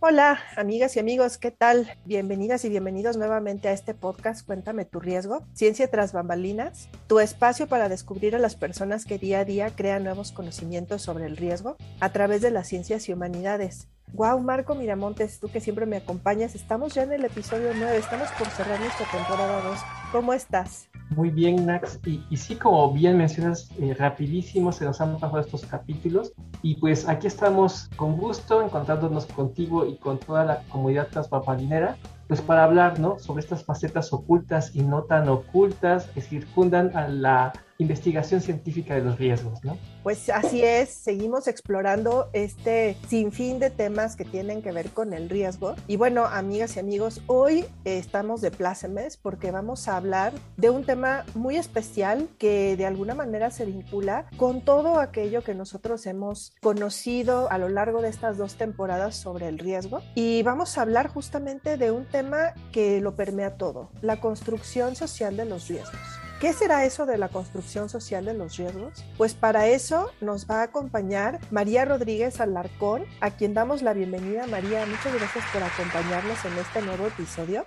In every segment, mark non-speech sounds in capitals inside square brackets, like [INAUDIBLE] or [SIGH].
Hola, amigas y amigos, ¿qué tal? Bienvenidas y bienvenidos nuevamente a este podcast Cuéntame tu riesgo, Ciencia tras bambalinas, tu espacio para descubrir a las personas que día a día crean nuevos conocimientos sobre el riesgo a través de las ciencias y humanidades. Wow, Marco Miramontes, tú que siempre me acompañas, estamos ya en el episodio 9, estamos por cerrar nuestra temporada 2. ¿Cómo estás? Muy bien, Nax. Y, sí, como bien mencionas, eh, rapidísimo se nos han pasado estos capítulos. Y pues aquí estamos con gusto encontrándonos contigo y con toda la comunidad transpapalinera, pues para hablar, ¿no? Sobre estas facetas ocultas y no tan ocultas que circundan a la investigación científica de los riesgos, ¿no? Pues así es, seguimos explorando este sinfín de temas que tienen que ver con el riesgo. Y bueno, amigas y amigos, hoy estamos de plácemes porque vamos a hablar de un tema muy especial que de alguna manera se vincula con todo aquello que nosotros hemos conocido a lo largo de estas dos temporadas sobre el riesgo. Y vamos a hablar justamente de un tema que lo permea todo, la construcción social de los riesgos. ¿Qué será eso de la construcción social de los riesgos? Pues para eso nos va a acompañar María Rodríguez Alarcón, a quien damos la bienvenida. María, muchas gracias por acompañarnos en este nuevo episodio.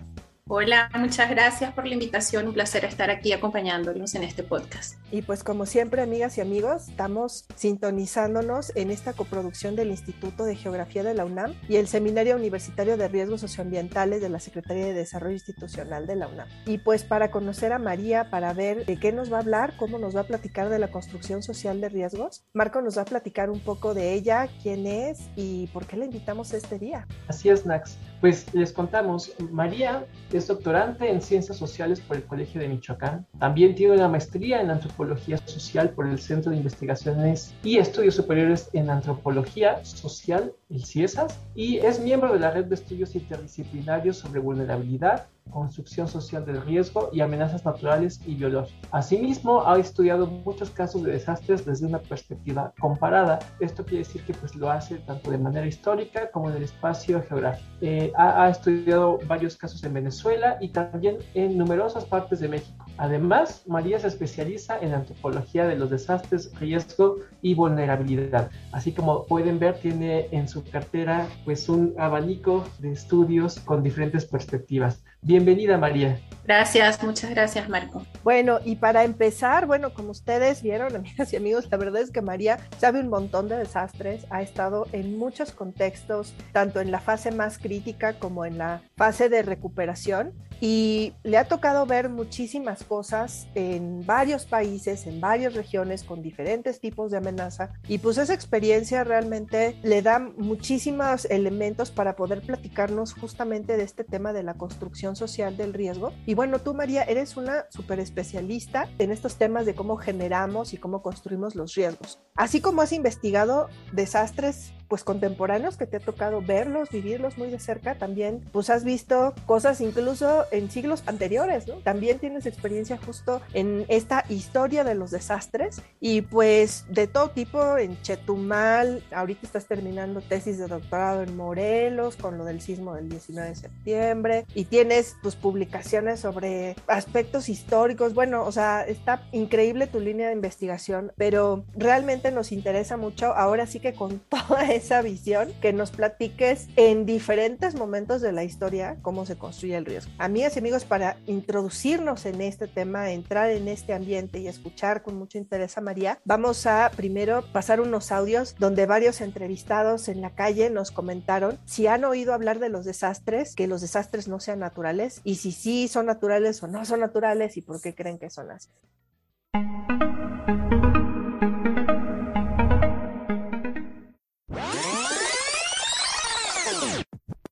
Hola, muchas gracias por la invitación. Un placer estar aquí acompañándonos en este podcast. Y pues como siempre, amigas y amigos, estamos sintonizándonos en esta coproducción del Instituto de Geografía de la UNAM y el Seminario Universitario de Riesgos Socioambientales de la Secretaría de Desarrollo Institucional de la UNAM. Y pues para conocer a María, para ver de qué nos va a hablar, cómo nos va a platicar de la construcción social de riesgos, Marco nos va a platicar un poco de ella, quién es y por qué la invitamos este día. Así es, Nax. Pues les contamos, María es doctorante en Ciencias Sociales por el Colegio de Michoacán. También tiene una maestría en Antropología Social por el Centro de Investigaciones y Estudios Superiores en Antropología Social, el CIESAS, y es miembro de la Red de Estudios Interdisciplinarios sobre Vulnerabilidad, construcción social del riesgo y amenazas naturales y biológicas. Asimismo, ha estudiado muchos casos de desastres desde una perspectiva comparada. Esto quiere decir que pues, lo hace tanto de manera histórica como en el espacio geográfico. Eh, ha, ha estudiado varios casos en Venezuela y también en numerosas partes de México. Además, María se especializa en antropología de los desastres, riesgo y vulnerabilidad. Así como pueden ver, tiene en su cartera pues un abanico de estudios con diferentes perspectivas. Bienvenida, María. Gracias, muchas gracias, Marco. Bueno, y para empezar, bueno, como ustedes vieron, [LAUGHS] amigas y amigos, la verdad es que María sabe un montón de desastres, ha estado en muchos contextos, tanto en la fase más crítica como en la fase de recuperación, y le ha tocado ver muchísimas cosas en varios países, en varias regiones, con diferentes tipos de amenaza, y pues esa experiencia realmente le da muchísimos elementos para poder platicarnos justamente de este tema de la construcción social del riesgo. Y bueno, tú María, eres una súper especialista en estos temas de cómo generamos y cómo construimos los riesgos. Así como has investigado desastres pues contemporáneos que te ha tocado verlos, vivirlos muy de cerca, también pues has visto cosas incluso en siglos anteriores, ¿no? También tienes experiencia justo en esta historia de los desastres y pues de todo tipo en Chetumal, ahorita estás terminando tesis de doctorado en Morelos con lo del sismo del 19 de septiembre y tienes pues publicaciones sobre aspectos históricos, bueno, o sea, está increíble tu línea de investigación, pero realmente nos interesa mucho ahora sí que con [LAUGHS] toda esa visión que nos platiques en diferentes momentos de la historia cómo se construye el riesgo. Amigas y amigos, para introducirnos en este tema, entrar en este ambiente y escuchar con mucho interés a María, vamos a primero pasar unos audios donde varios entrevistados en la calle nos comentaron si han oído hablar de los desastres, que los desastres no sean naturales y si sí son naturales o no son naturales y por qué creen que son así.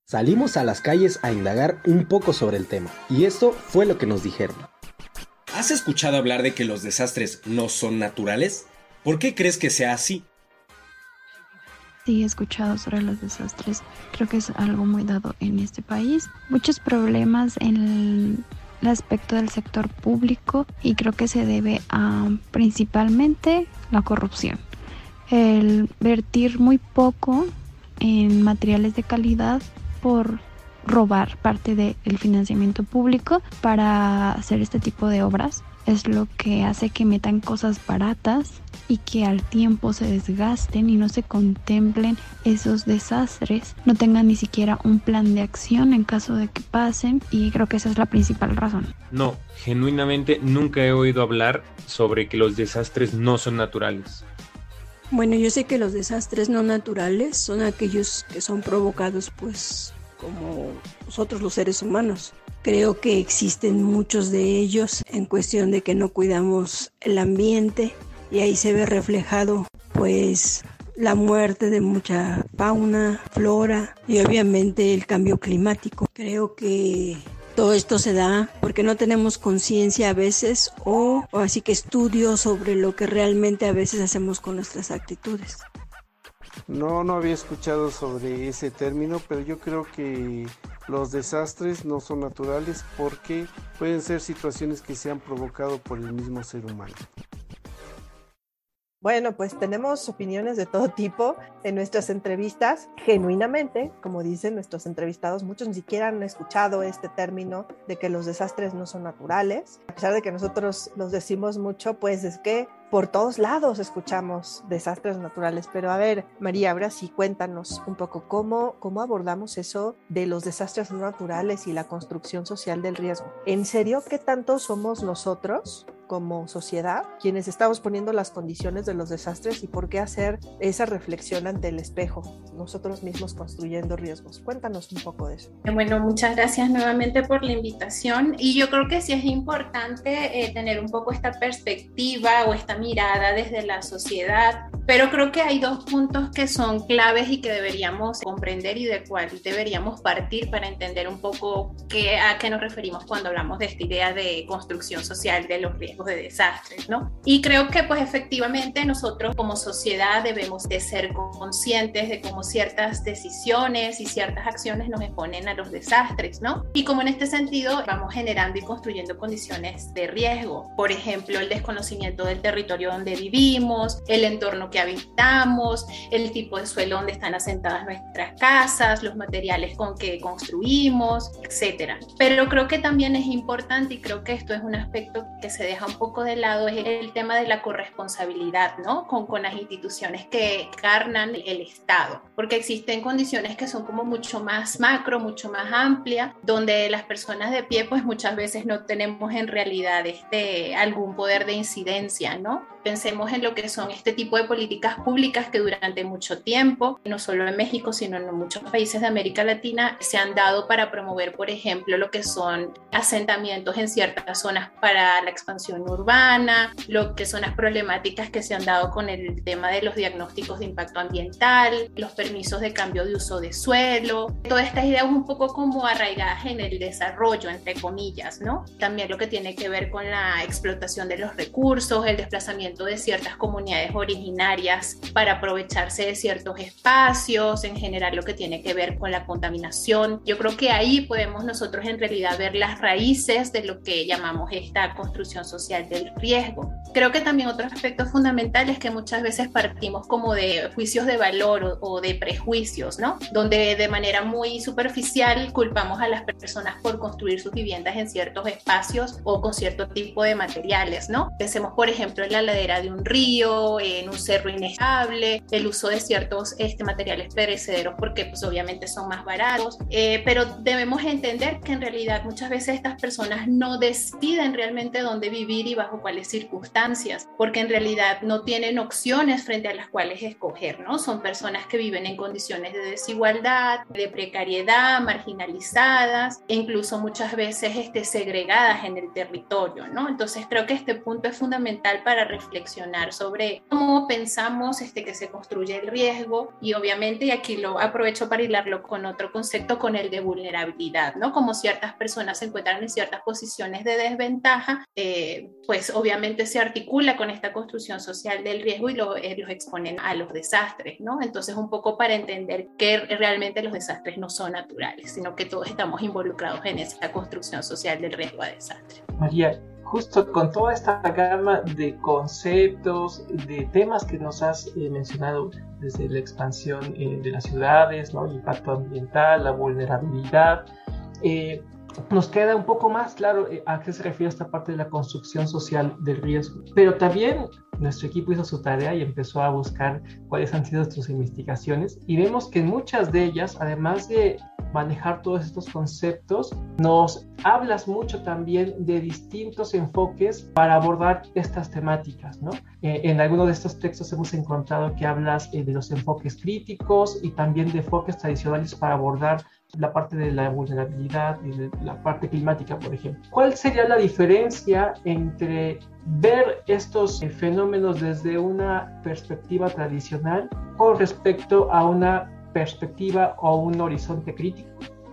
Salimos a las calles a indagar un poco sobre el tema, y esto fue lo que nos dijeron. ¿Has escuchado hablar de que los desastres no son naturales? ¿Por qué crees que sea así? Sí, he escuchado sobre los desastres. Creo que es algo muy dado en este país. Muchos problemas en el aspecto del sector público y creo que se debe a principalmente la corrupción. El vertir muy poco en materiales de calidad por robar parte del financiamiento público para hacer este tipo de obras es lo que hace que metan cosas baratas y que al tiempo se desgasten y no se contemplen esos desastres, no tengan ni siquiera un plan de acción en caso de que pasen y creo que esa es la principal razón. No, genuinamente nunca he oído hablar sobre que los desastres no son naturales. Bueno, yo sé que los desastres no naturales son aquellos que son provocados pues como nosotros los seres humanos. Creo que existen muchos de ellos en cuestión de que no cuidamos el ambiente y ahí se ve reflejado pues la muerte de mucha fauna, flora y obviamente el cambio climático. Creo que todo esto se da porque no tenemos conciencia a veces o, así que estudios sobre lo que realmente a veces hacemos con nuestras actitudes. No, no había escuchado sobre ese término, pero yo creo que los desastres no son naturales porque pueden ser situaciones que se han provocado por el mismo ser humano. Bueno, pues tenemos opiniones de todo tipo en nuestras entrevistas. Genuinamente, como dicen nuestros entrevistados, muchos ni siquiera han escuchado este término de que los desastres no son naturales. A pesar de que nosotros los decimos mucho, pues es que por todos lados escuchamos desastres naturales. Pero a ver, María, ahora sí cuéntanos un poco cómo, cómo abordamos eso de los desastres naturales y la construcción social del riesgo. ¿En serio qué tanto somos nosotros como sociedad quienes estamos poniendo las condiciones de los desastres y por qué hacer esa reflexión ante el espejo, nosotros mismos construyendo riesgos. Cuéntanos un poco de eso. Bueno, muchas gracias nuevamente por la invitación y yo creo que sí es importante eh, tener un poco esta perspectiva o esta mirada desde la sociedad, pero creo que hay dos puntos que son claves y que deberíamos comprender y de cuál deberíamos partir para entender un poco qué, a qué nos referimos cuando hablamos de esta idea de construcción social de los riesgos de desastres, ¿no? Y creo que pues efectivamente nosotros como sociedad debemos de ser conscientes de cómo ciertas decisiones y ciertas acciones nos exponen a los desastres, ¿no? Y como en este sentido vamos generando y construyendo condiciones de riesgo, por ejemplo, el desconocimiento del territorio donde vivimos, el entorno que habitamos, el tipo de suelo donde están asentadas nuestras casas, los materiales con que construimos, etcétera. Pero creo que también es importante y creo que esto es un aspecto que se deja un poco de lado es el tema de la corresponsabilidad, ¿no? Con, con las instituciones que carnan el Estado, porque existen condiciones que son como mucho más macro, mucho más amplia, donde las personas de pie pues muchas veces no tenemos en realidad este, algún poder de incidencia, ¿no? Pensemos en lo que son este tipo de políticas públicas que durante mucho tiempo, no solo en México, sino en muchos países de América Latina, se han dado para promover, por ejemplo, lo que son asentamientos en ciertas zonas para la expansión urbana, lo que son las problemáticas que se han dado con el tema de los diagnósticos de impacto ambiental, los permisos de cambio de uso de suelo, todas estas ideas un poco como arraigadas en el desarrollo, entre comillas, ¿no? También lo que tiene que ver con la explotación de los recursos, el desplazamiento de ciertas comunidades originarias para aprovecharse de ciertos espacios, en general lo que tiene que ver con la contaminación. Yo creo que ahí podemos nosotros en realidad ver las raíces de lo que llamamos esta construcción social del riesgo. Creo que también otro aspecto fundamental es que muchas veces partimos como de juicios de valor o, o de prejuicios, ¿no? Donde de manera muy superficial culpamos a las personas por construir sus viviendas en ciertos espacios o con cierto tipo de materiales, ¿no? Pensemos, por ejemplo, en la de un río, en un cerro inestable, el uso de ciertos este, materiales perecederos porque pues obviamente son más baratos, eh, pero debemos entender que en realidad muchas veces estas personas no deciden realmente dónde vivir y bajo cuáles circunstancias, porque en realidad no tienen opciones frente a las cuales escoger, ¿no? Son personas que viven en condiciones de desigualdad, de precariedad, marginalizadas e incluso muchas veces este, segregadas en el territorio, ¿no? Entonces creo que este punto es fundamental para reflexionar sobre cómo pensar pensamos este, que se construye el riesgo y obviamente, y aquí lo aprovecho para hilarlo con otro concepto, con el de vulnerabilidad, ¿no? Como ciertas personas se encuentran en ciertas posiciones de desventaja, eh, pues obviamente se articula con esta construcción social del riesgo y lo, eh, los exponen a los desastres, ¿no? Entonces, un poco para entender que realmente los desastres no son naturales, sino que todos estamos involucrados en esa construcción social del riesgo a desastre. María, justo con toda esta gama de conceptos, de temas que nos has eh, mencionado desde la expansión eh, de las ciudades, el impacto ambiental, la vulnerabilidad, eh, nos queda un poco más claro a qué se refiere esta parte de la construcción social del riesgo. Pero también nuestro equipo hizo su tarea y empezó a buscar cuáles han sido sus investigaciones y vemos que muchas de ellas, además de manejar todos estos conceptos, nos hablas mucho también de distintos enfoques para abordar estas temáticas, ¿no? Eh, en alguno de estos textos hemos encontrado que hablas eh, de los enfoques críticos y también de enfoques tradicionales para abordar la parte de la vulnerabilidad y la parte climática, por ejemplo. ¿Cuál sería la diferencia entre ver estos eh, fenómenos desde una perspectiva tradicional con respecto a una perspectiva o un horizonte crítico?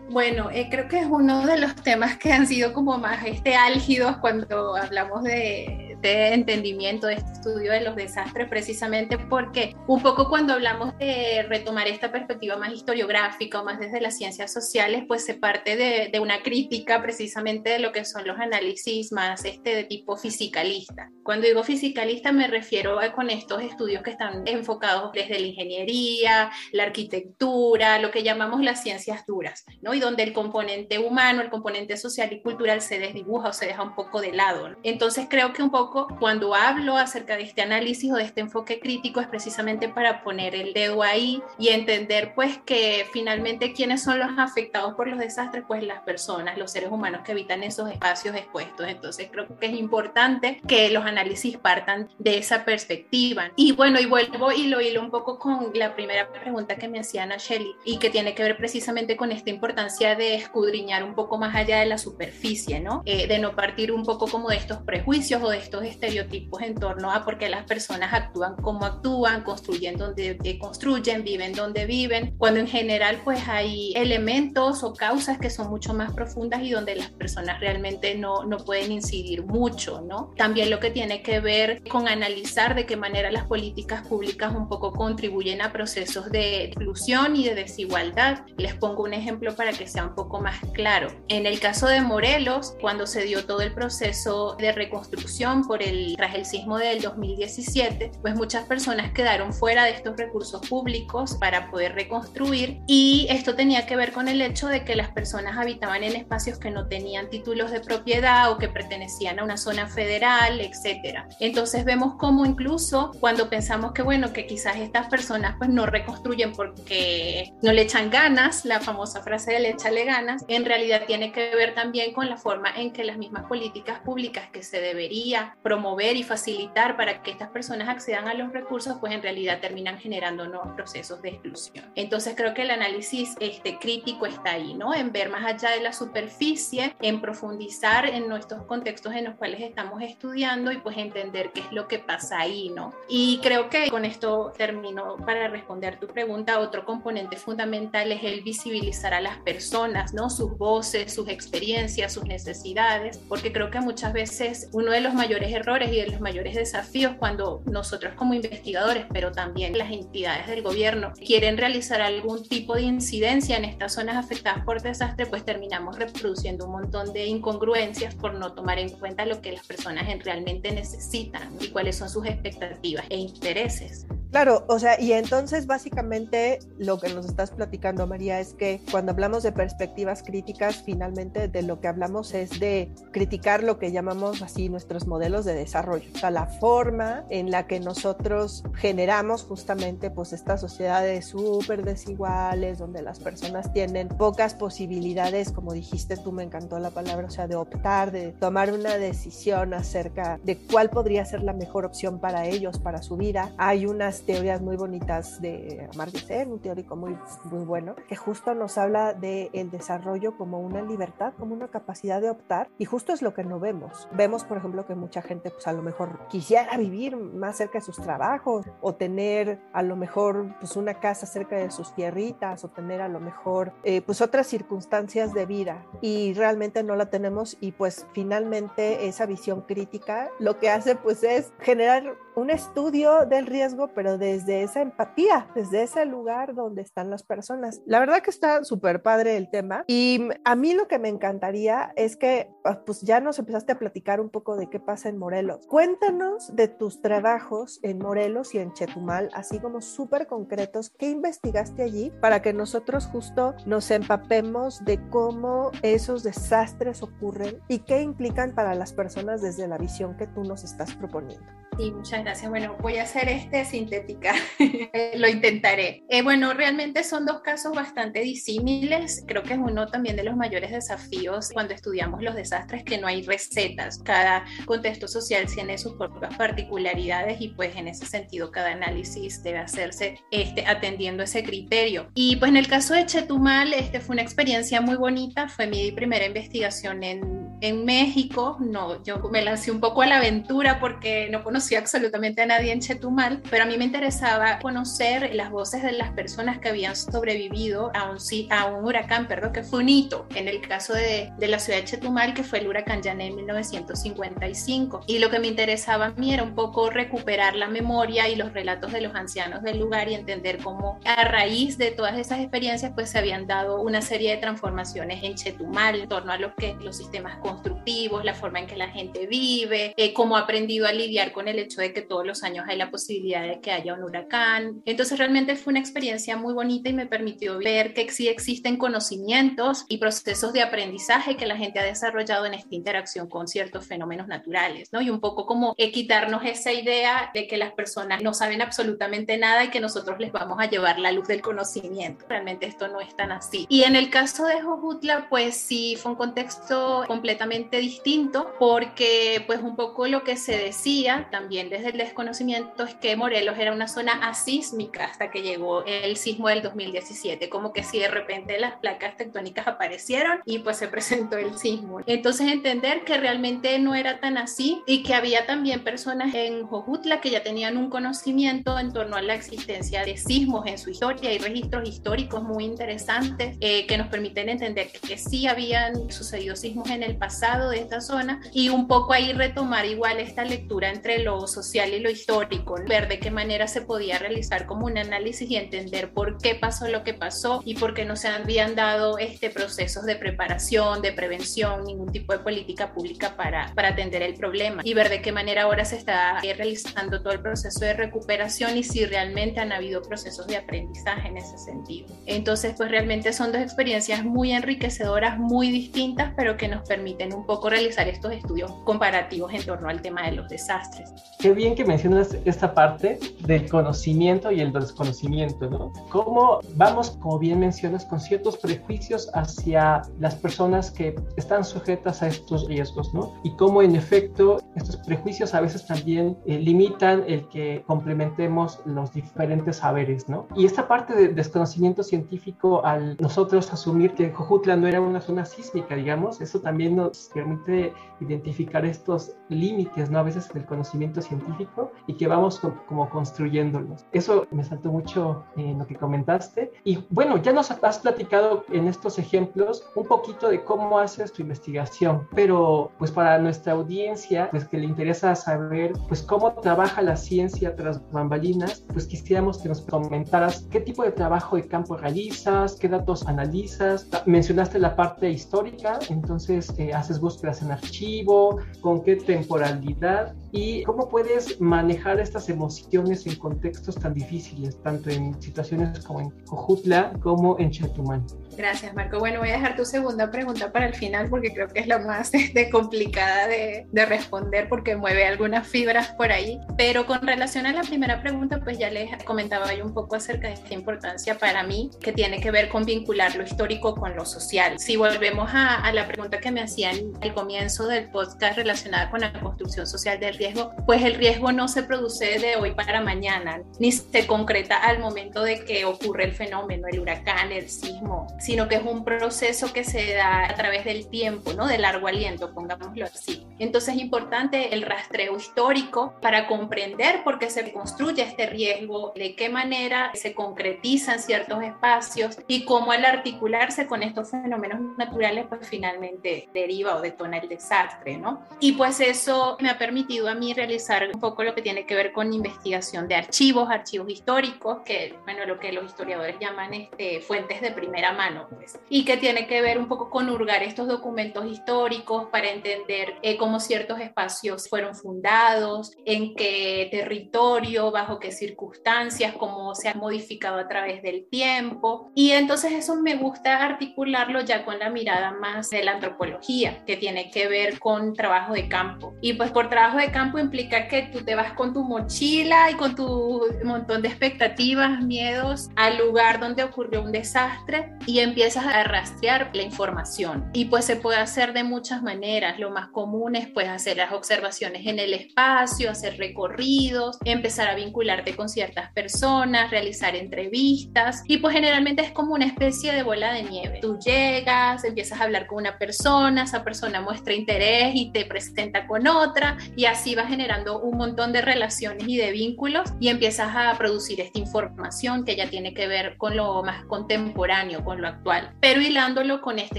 Bueno, eh, creo que es uno de los temas que han sido como más este, álgidos cuando hablamos de, de entendimiento, de este estudio de los desastres, precisamente porque un poco cuando hablamos de retomar esta perspectiva más historiográfica o más desde las ciencias sociales, pues se parte de, de una crítica precisamente de lo que son los análisis más este, de tipo fisicalista. Cuando digo fisicalista me refiero a con estos estudios que están enfocados desde la ingeniería, la arquitectura, lo que llamamos las ciencias duras, ¿no? Y donde el componente humano, el componente social y cultural se desdibuja o se deja un poco de lado. Entonces creo que un poco cuando hablo acerca de este análisis o de este enfoque crítico es precisamente para poner el dedo ahí y entender pues que finalmente quiénes son los afectados por los desastres, pues las personas, los seres humanos que habitan esos espacios expuestos. Entonces creo que es importante que los análisis partan de esa perspectiva. Y bueno, y vuelvo y lo hilo un poco con la primera pregunta que me hacía Ana Shelley y que tiene que ver precisamente con esta importancia de escudriñar un poco más allá de la superficie, ¿no? Eh, de no partir un poco como de estos prejuicios o de estos estereotipos en torno a por qué las personas actúan como actúan, construyen donde construyen, viven donde viven, cuando en general pues hay elementos o causas que son mucho más profundas y donde las personas realmente no, no pueden incidir mucho, ¿no? También lo que tiene que ver con analizar de qué manera las políticas públicas un poco contribuyen a procesos de exclusión y de desigualdad. Les pongo un ejemplo para que sea un poco más claro. En el caso de Morelos, cuando se dio todo el proceso de reconstrucción por el, tras el sismo del 2017, pues muchas personas quedaron fuera de estos recursos públicos para poder reconstruir y esto tenía que ver con el hecho de que las personas habitaban en espacios que no tenían títulos de propiedad o que pertenecían a una zona federal, etcétera. Entonces vemos cómo incluso cuando pensamos que bueno, que quizás estas personas pues no reconstruyen porque no le echan ganas, la famosa frase de le échale ganas, en realidad tiene que ver también con la forma en que las mismas políticas públicas que se debería promover y facilitar para que estas personas accedan a los recursos, pues en realidad terminan generando nuevos procesos de exclusión. Entonces creo que el análisis este, crítico está ahí, ¿no? En ver más allá de la superficie, en profundizar en nuestros contextos en los cuales estamos estudiando y pues entender qué es lo que pasa ahí, ¿no? Y creo que con esto termino para responder tu pregunta. Otro componente fundamental es el visibilizar a las personas, ¿no? Sus voces, sus experiencias, sus necesidades, porque creo que muchas veces uno de los mayores errores y de los mayores desafíos cuando nosotros como investigadores, pero también las entidades del gobierno, quieren realizar algún tipo de incidencia en estas zonas afectadas por desastre, pues terminamos reproduciendo un montón de incongruencias por no tomar en cuenta lo que las personas realmente necesitan y cuáles son sus expectativas e intereses. Claro, o sea, y entonces básicamente lo que nos estás platicando, María, es que cuando hablamos de perspectivas críticas, finalmente de lo que hablamos es de criticar lo que llamamos así nuestros modelos de desarrollo, o sea, la forma en la que nosotros generamos justamente pues estas sociedades súper desiguales, donde las personas tienen pocas posibilidades, como dijiste tú, me encantó la palabra, o sea, de optar, de tomar una decisión acerca de cuál podría ser la mejor opción para ellos, para su vida. Hay unas teorías muy bonitas de Amartya un teórico muy, muy bueno, que justo nos habla del el desarrollo como una libertad, como una capacidad de optar, y justo es lo que no vemos. Vemos, por ejemplo, que mucha gente pues a lo mejor quisiera vivir más cerca de sus trabajos o tener a lo mejor pues una casa cerca de sus tierritas o tener a lo mejor eh, pues otras circunstancias de vida y realmente no la tenemos y pues finalmente esa visión crítica lo que hace pues es generar un estudio del riesgo pero desde esa empatía, desde ese lugar donde están las personas. La verdad que está súper padre el tema y a mí lo que me encantaría es que ah, pues ya nos empezaste a platicar un poco de qué pasa en Morelos. Cuéntanos de tus trabajos en Morelos y en Chetumal, así como súper concretos, ¿qué investigaste allí para que nosotros justo nos empapemos de cómo esos desastres ocurren y qué implican para las personas desde la visión que tú nos estás proponiendo? Sí, muchas gracias. Bueno, voy a hacer este sintética, [LAUGHS] lo intentaré. Eh, bueno, realmente son dos casos bastante disímiles. Creo que es uno también de los mayores desafíos cuando estudiamos los desastres, que no hay recetas. Cada contexto social tiene sus propias particularidades y pues en ese sentido cada análisis debe hacerse este, atendiendo ese criterio. Y pues en el caso de Chetumal, este fue una experiencia muy bonita. Fue mi primera investigación en, en México. No, yo me lancé un poco a la aventura porque no conocía absolutamente a nadie en Chetumal, pero a mí me interesaba conocer las voces de las personas que habían sobrevivido a un, a un huracán, perdón, que fue un hito en el caso de, de la ciudad de Chetumal, que fue el huracán Yané en 1955. Y lo que me interesaba a mí era un poco recuperar la memoria y los relatos de los ancianos del lugar y entender cómo a raíz de todas esas experiencias pues se habían dado una serie de transformaciones en Chetumal en torno a lo que los sistemas constructivos, la forma en que la gente vive, eh, cómo ha aprendido a lidiar con el hecho de que todos los años hay la posibilidad de que haya un huracán. Entonces realmente fue una experiencia muy bonita y me permitió ver que sí existen conocimientos y procesos de aprendizaje que la gente ha desarrollado en esta interacción con ciertos fenómenos naturales, ¿no? Y un poco como quitarnos esa idea de que las personas no saben absolutamente nada y que nosotros les vamos a llevar la luz del conocimiento. Realmente esto no es tan así. Y en el caso de Jojutla, pues sí fue un contexto completamente distinto porque pues un poco lo que se decía también desde el desconocimiento es que Morelos era una zona asísmica hasta que llegó el sismo del 2017, como que si de repente las placas tectónicas aparecieron y pues se presentó el sismo. Entonces entender que realmente no era tan así y que había también personas en Jojutla que ya tenían un conocimiento en torno a la existencia de sismos en su historia y registros históricos muy interesantes eh, que nos permiten entender que, que sí habían sucedido sismos en el pasado de esta zona y un poco ahí retomar igual esta lectura entre los social y lo histórico, ver de qué manera se podía realizar como un análisis y entender por qué pasó lo que pasó y por qué no se habían dado este procesos de preparación, de prevención, ningún tipo de política pública para, para atender el problema y ver de qué manera ahora se está eh, realizando todo el proceso de recuperación y si realmente han habido procesos de aprendizaje en ese sentido. Entonces, pues realmente son dos experiencias muy enriquecedoras, muy distintas, pero que nos permiten un poco realizar estos estudios comparativos en torno al tema de los desastres. Qué bien que mencionas esta parte del conocimiento y el desconocimiento, ¿no? Cómo vamos, como bien mencionas, con ciertos prejuicios hacia las personas que están sujetas a estos riesgos, ¿no? Y cómo en efecto estos prejuicios a veces también eh, limitan el que complementemos los diferentes saberes, ¿no? Y esta parte de desconocimiento científico al nosotros asumir que Jojutla no era una zona sísmica, digamos, eso también nos permite identificar estos límites, ¿no? A veces del conocimiento científico y que vamos como construyéndolos. Eso me saltó mucho en lo que comentaste. Y bueno, ya nos has platicado en estos ejemplos un poquito de cómo haces tu investigación, pero pues para nuestra audiencia, pues que le interesa saber pues cómo trabaja la ciencia tras bambalinas, pues quisiéramos que nos comentaras qué tipo de trabajo de campo realizas, qué datos analizas. Mencionaste la parte histórica, entonces eh, haces búsquedas en archivo, con qué temporalidad y cómo puedes manejar estas emociones en contextos tan difíciles, tanto en situaciones como en Cojutla como en Chetumal. Gracias, Marco. Bueno, voy a dejar tu segunda pregunta para el final porque creo que es la más [LAUGHS] este, complicada de, de, responder porque mueve algunas fibras por ahí. Pero con relación a la primera pregunta, pues ya les comentaba yo un poco acerca de esta importancia para mí que tiene que ver con vincular lo histórico con lo social. Si volvemos a, a la pregunta que me hacía decía en el comienzo del podcast relacionada con la construcción social del riesgo, pues el riesgo no se produce de hoy para mañana, ni se concreta al momento de que ocurre el fenómeno, el huracán, el sismo, sino que es un proceso que se da a través del tiempo, ¿no? De largo aliento, pongámoslo así. Entonces es importante el rastreo histórico para comprender por qué se construye este riesgo, de qué manera se concretizan ciertos espacios y cómo al articularse con estos fenómenos naturales, pues finalmente deriva o detona el desastre, ¿no? Y pues eso me ha permitido a mí realizar un poco lo que tiene que ver con investigación de archivos, archivos históricos, que, bueno, lo que los historiadores llaman este, fuentes de primera mano, pues, y que tiene que ver un poco con hurgar estos documentos históricos para entender eh, cómo ciertos espacios fueron fundados, en qué territorio, bajo qué circunstancias, cómo se han modificado a través del tiempo. Y entonces eso me gusta articularlo ya con la mirada más de la antropología, que tiene que ver con trabajo de campo. Y pues por trabajo de campo implica que tú te vas con tu mochila y con tu montón de expectativas, miedos al lugar donde ocurrió un desastre y empiezas a rastrear la información. Y pues se puede hacer de muchas maneras. Lo más común es pues hacer las observaciones en el espacio, hacer recorridos, empezar a vincularte con ciertas personas, realizar entrevistas y pues generalmente es como una especie de bola de nieve. Tú llegas, empiezas a hablar con una persona, esa persona muestra interés y te presenta con otra y así va generando un montón de relaciones y de vínculos y empiezas a producir esta información que ya tiene que ver con lo más contemporáneo, con lo actual, pero hilándolo con esta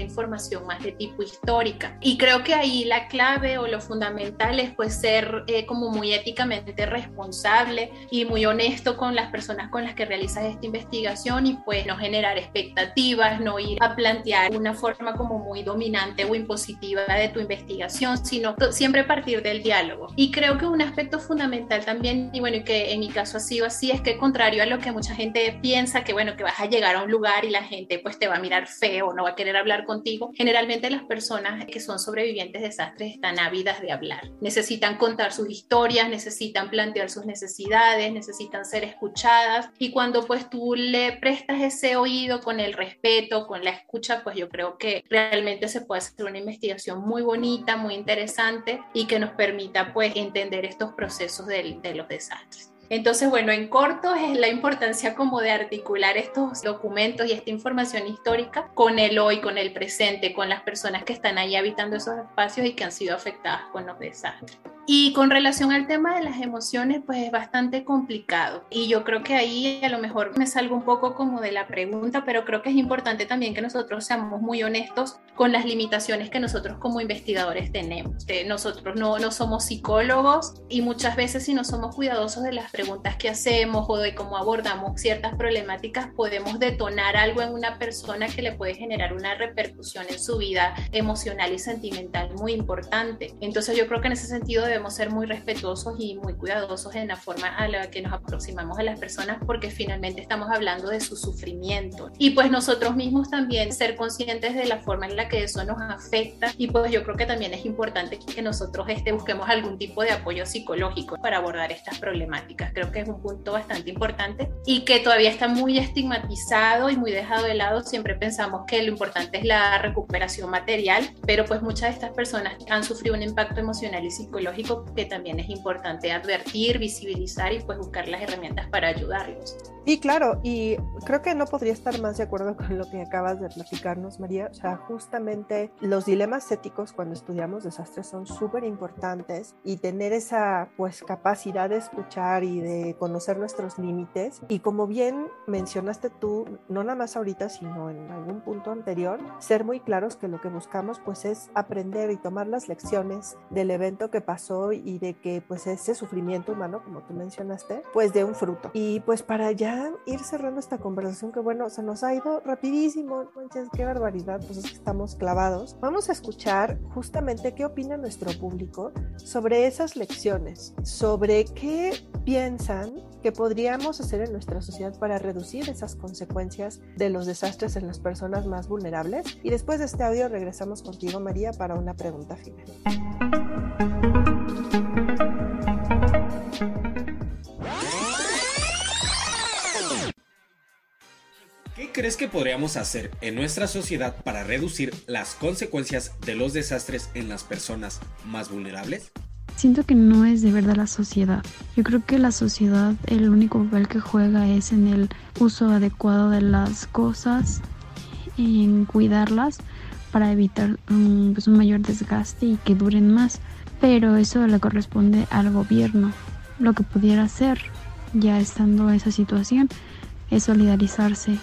información más de tipo histórica. Y creo que ahí la clave o lo fundamental es pues ser eh, como muy éticamente responsable y muy honesto con las personas con las que realizas esta investigación y pues no generar expectativas, no ir a plantear una forma como muy dominante o impositiva de tu investigación, sino siempre partir del diálogo. Y creo que un aspecto fundamental también, y bueno, y que en mi caso ha sido así, es que contrario a lo que mucha gente piensa, que bueno, que vas a llegar a un lugar y la gente pues te va a mirar feo, no va a querer hablar contigo, generalmente las personas que son sobrevivientes de desastres están ávidas de hablar. Necesitan contar sus historias, necesitan plantear sus necesidades, necesitan ser escuchadas y cuando pues tú le prestas ese oído con el respeto, con la escucha, pues yo creo que realmente se puede hacer una investigación muy bonita, muy interesante y que nos permita pues entender estos procesos de, de los desastres. Entonces, bueno, en corto es la importancia como de articular estos documentos y esta información histórica con el hoy, con el presente, con las personas que están ahí habitando esos espacios y que han sido afectadas con los desastres. Y con relación al tema de las emociones, pues es bastante complicado. Y yo creo que ahí a lo mejor me salgo un poco como de la pregunta, pero creo que es importante también que nosotros seamos muy honestos con las limitaciones que nosotros como investigadores tenemos. Nosotros no, no somos psicólogos y muchas veces si no somos cuidadosos de las preguntas que hacemos o de cómo abordamos ciertas problemáticas, podemos detonar algo en una persona que le puede generar una repercusión en su vida emocional y sentimental muy importante. Entonces yo creo que en ese sentido debemos ser muy respetuosos y muy cuidadosos en la forma a la que nos aproximamos a las personas porque finalmente estamos hablando de su sufrimiento. Y pues nosotros mismos también ser conscientes de la forma en la que eso nos afecta y pues yo creo que también es importante que nosotros este, busquemos algún tipo de apoyo psicológico para abordar estas problemáticas. Creo que es un punto bastante importante y que todavía está muy estigmatizado y muy dejado de lado. Siempre pensamos que lo importante es la recuperación material, pero pues muchas de estas personas han sufrido un impacto emocional y psicológico que también es importante advertir, visibilizar y pues buscar las herramientas para ayudarlos. Y claro, y creo que no podría estar más de acuerdo con lo que acabas de platicarnos, María. O sea, justamente los dilemas éticos cuando estudiamos desastres son súper importantes y tener esa pues capacidad de escuchar y de conocer nuestros límites. Y como bien mencionaste tú, no nada más ahorita, sino en algún punto anterior, ser muy claros que lo que buscamos pues es aprender y tomar las lecciones del evento que pasó y de que pues ese sufrimiento humano, como tú mencionaste, pues de un fruto. Y pues para ya ir cerrando esta conversación que bueno, se nos ha ido rapidísimo, manches, qué barbaridad, pues es que estamos clavados. Vamos a escuchar justamente qué opina nuestro público sobre esas lecciones, sobre qué piensan que podríamos hacer en nuestra sociedad para reducir esas consecuencias de los desastres en las personas más vulnerables. Y después de este audio regresamos contigo, María, para una pregunta final. Crees que podríamos hacer en nuestra sociedad para reducir las consecuencias de los desastres en las personas más vulnerables? Siento que no es de verdad la sociedad. Yo creo que la sociedad el único papel que juega es en el uso adecuado de las cosas, en cuidarlas para evitar un, pues, mayor desgaste y que duren más. Pero eso le corresponde al gobierno. Lo que pudiera hacer ya estando esa situación es solidarizarse,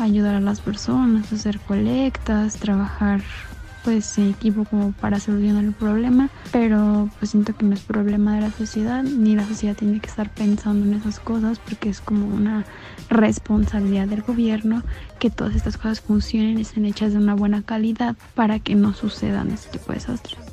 ayudar a las personas, hacer colectas, trabajar pues en equipo como para solucionar el problema, pero pues siento que no es problema de la sociedad, ni la sociedad tiene que estar pensando en esas cosas porque es como una responsabilidad del gobierno que todas estas cosas funcionen y estén hechas de una buena calidad para que no sucedan este tipo de desastres.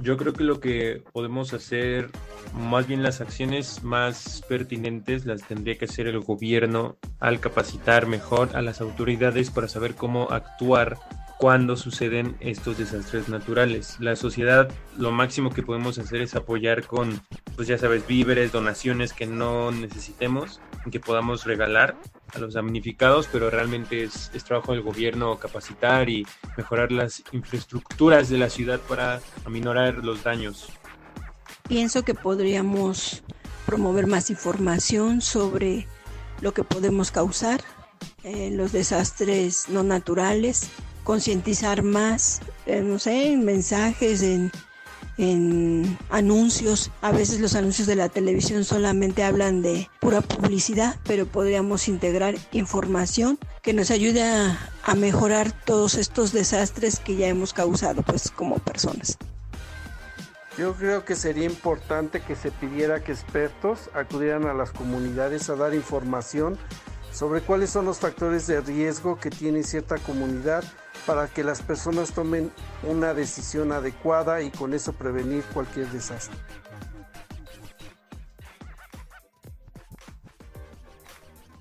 Yo creo que lo que podemos hacer, más bien las acciones más pertinentes, las tendría que hacer el gobierno al capacitar mejor a las autoridades para saber cómo actuar cuando suceden estos desastres naturales. La sociedad lo máximo que podemos hacer es apoyar con, pues ya sabes, víveres, donaciones que no necesitemos, que podamos regalar a los damnificados, pero realmente es, es trabajo del gobierno capacitar y mejorar las infraestructuras de la ciudad para aminorar los daños. Pienso que podríamos promover más información sobre lo que podemos causar, eh, los desastres no naturales, concientizar más, eh, no sé, en mensajes, en, en anuncios. A veces los anuncios de la televisión solamente hablan de pura publicidad, pero podríamos integrar información que nos ayude a, a mejorar todos estos desastres que ya hemos causado pues como personas. Yo creo que sería importante que se pidiera que expertos acudieran a las comunidades a dar información sobre cuáles son los factores de riesgo que tiene cierta comunidad para que las personas tomen una decisión adecuada y con eso prevenir cualquier desastre.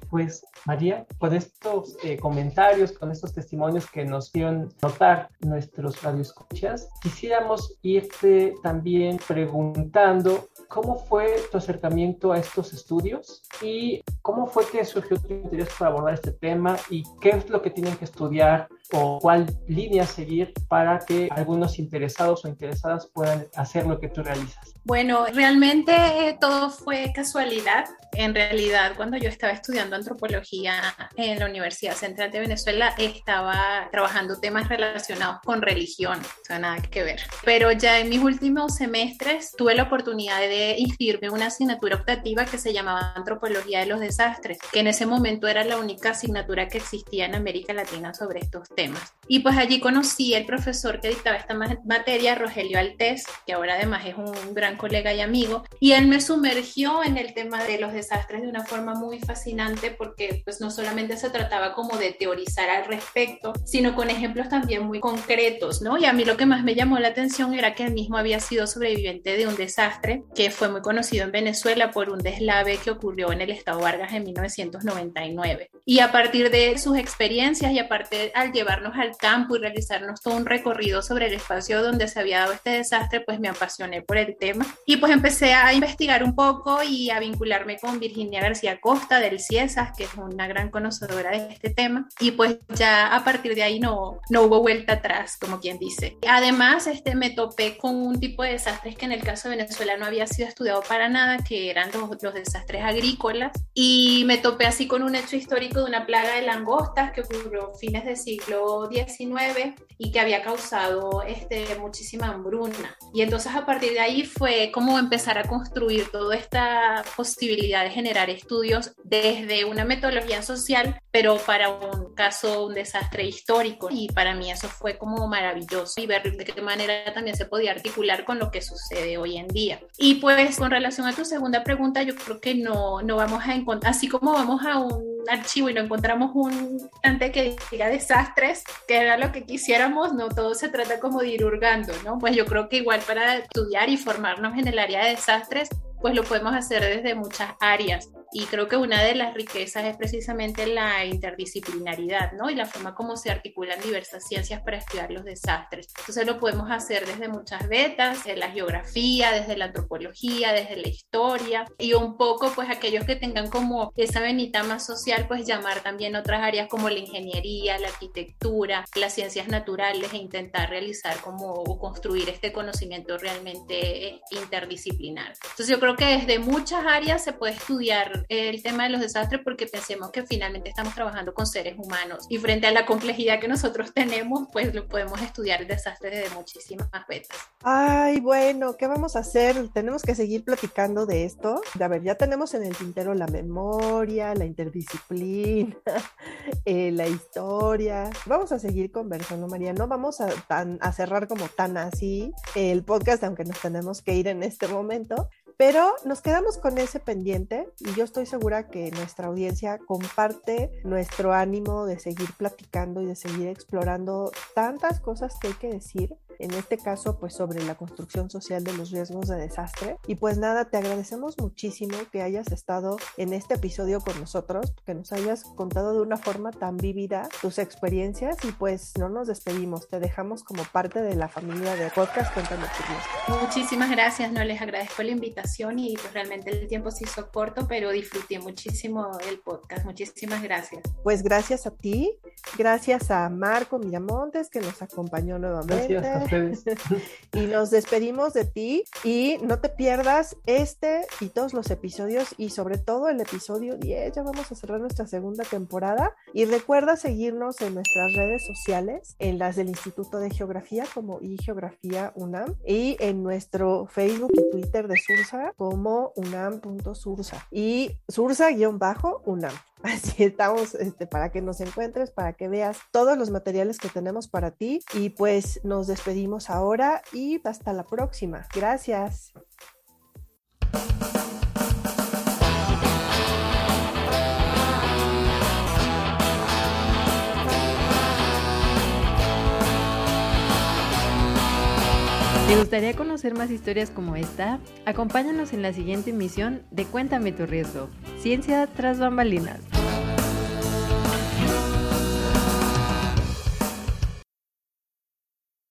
Pues María, con estos eh, comentarios, con estos testimonios que nos dieron notar nuestros radioescuchas, quisiéramos irte también preguntando cómo fue tu acercamiento a estos estudios y cómo fue que surgió tu interés para abordar este tema y qué es lo que tienen que estudiar o cuál línea seguir para que algunos interesados o interesadas puedan hacer lo que tú realizas? Bueno, realmente eh, todo fue casualidad. En realidad, cuando yo estaba estudiando antropología en la Universidad Central de Venezuela, estaba trabajando temas relacionados con religión, o sea, nada que ver. Pero ya en mis últimos semestres tuve la oportunidad de inscribirme en una asignatura optativa que se llamaba Antropología de los Desastres, que en ese momento era la única asignatura que existía en América Latina sobre estos temas. Y pues allí conocí al profesor que dictaba esta materia, Rogelio Altés, que ahora además es un gran colega y amigo, y él me sumergió en el tema de los desastres de una forma muy fascinante porque pues no solamente se trataba como de teorizar al respecto, sino con ejemplos también muy concretos, ¿no? Y a mí lo que más me llamó la atención era que él mismo había sido sobreviviente de un desastre que fue muy conocido en Venezuela por un deslave que ocurrió en el estado Vargas en 1999. Y a partir de sus experiencias y aparte al llevarnos al campo y realizarnos todo un recorrido sobre el espacio donde se había dado este desastre, pues me apasioné por el tema y pues empecé a investigar un poco y a vincularme con Virginia García Costa del CIESAS, que es una gran conocedora de este tema. Y pues ya a partir de ahí no, no hubo vuelta atrás, como quien dice. Además, este, me topé con un tipo de desastres que en el caso de Venezuela no había sido estudiado para nada, que eran los, los desastres agrícolas. Y me topé así con un hecho histórico de una plaga de langostas que ocurrió fines del siglo XIX y que había causado este, muchísima hambruna. Y entonces a partir de ahí fue como empezar a construir toda esta posibilidad de generar estudios desde una metodología social, pero para un caso, un desastre histórico. Y para mí eso fue como maravilloso y ver de qué manera también se podía articular con lo que sucede hoy en día. Y pues con relación a tu segunda pregunta, yo creo que no, no vamos a encontrar, así como vamos a un archivo y no encontramos un ante que diga desastres, que era lo que quisiéramos, no todo se trata como de ir hurgando, ¿no? Pues yo creo que igual para estudiar y formarnos en el área de desastres, pues lo podemos hacer desde muchas áreas. Y creo que una de las riquezas es precisamente la interdisciplinaridad, ¿no? Y la forma como se articulan diversas ciencias para estudiar los desastres. Entonces lo podemos hacer desde muchas vetas, desde la geografía, desde la antropología, desde la historia y un poco pues aquellos que tengan como esa venita más social, pues llamar también otras áreas como la ingeniería, la arquitectura, las ciencias naturales e intentar realizar como o construir este conocimiento realmente interdisciplinar. Entonces yo creo que desde muchas áreas se puede estudiar el tema de los desastres porque pensemos que finalmente estamos trabajando con seres humanos y frente a la complejidad que nosotros [LAUGHS] tenemos, pues lo podemos estudiar el desastre desde muchísimas vetas. Ay, bueno, ¿qué vamos a hacer? Tenemos que seguir platicando de esto. A ver, ya tenemos en el tintero la memoria, la interdisciplina, [LAUGHS] eh, la historia. Vamos a seguir conversando, María. No vamos a, a cerrar como tan así el podcast, aunque nos tenemos que ir en este momento. Pero nos quedamos con ese pendiente y yo estoy segura que nuestra audiencia comparte nuestro ánimo de seguir platicando y de seguir explorando tantas cosas que hay que decir en este caso pues sobre la construcción social de los riesgos de desastre. Y pues nada, te agradecemos muchísimo que hayas estado en este episodio con nosotros, que nos hayas contado de una forma tan vívida tus experiencias y pues no nos despedimos, te dejamos como parte de la familia de podcast Cuéntanos Muchísimas gracias, no les agradezco la invitación y pues realmente el tiempo se hizo corto, pero disfruté muchísimo el podcast. Muchísimas gracias. Pues gracias a ti, gracias a Marco Miramontes que nos acompañó nuevamente. Gracias [LAUGHS] y nos despedimos de ti y no te pierdas este y todos los episodios y sobre todo el episodio 10. Ya vamos a cerrar nuestra segunda temporada y recuerda seguirnos en nuestras redes sociales, en las del Instituto de Geografía como iGeografía UNAM y en nuestro Facebook y Twitter de Sursa como unam.sursa y sursa-unam. [LAUGHS] Así estamos este, para que nos encuentres, para que veas todos los materiales que tenemos para ti. Y pues nos despedimos ahora y hasta la próxima. Gracias. ¿Te gustaría conocer más historias como esta? Acompáñanos en la siguiente emisión de Cuéntame tu riesgo, Ciencia tras bambalinas.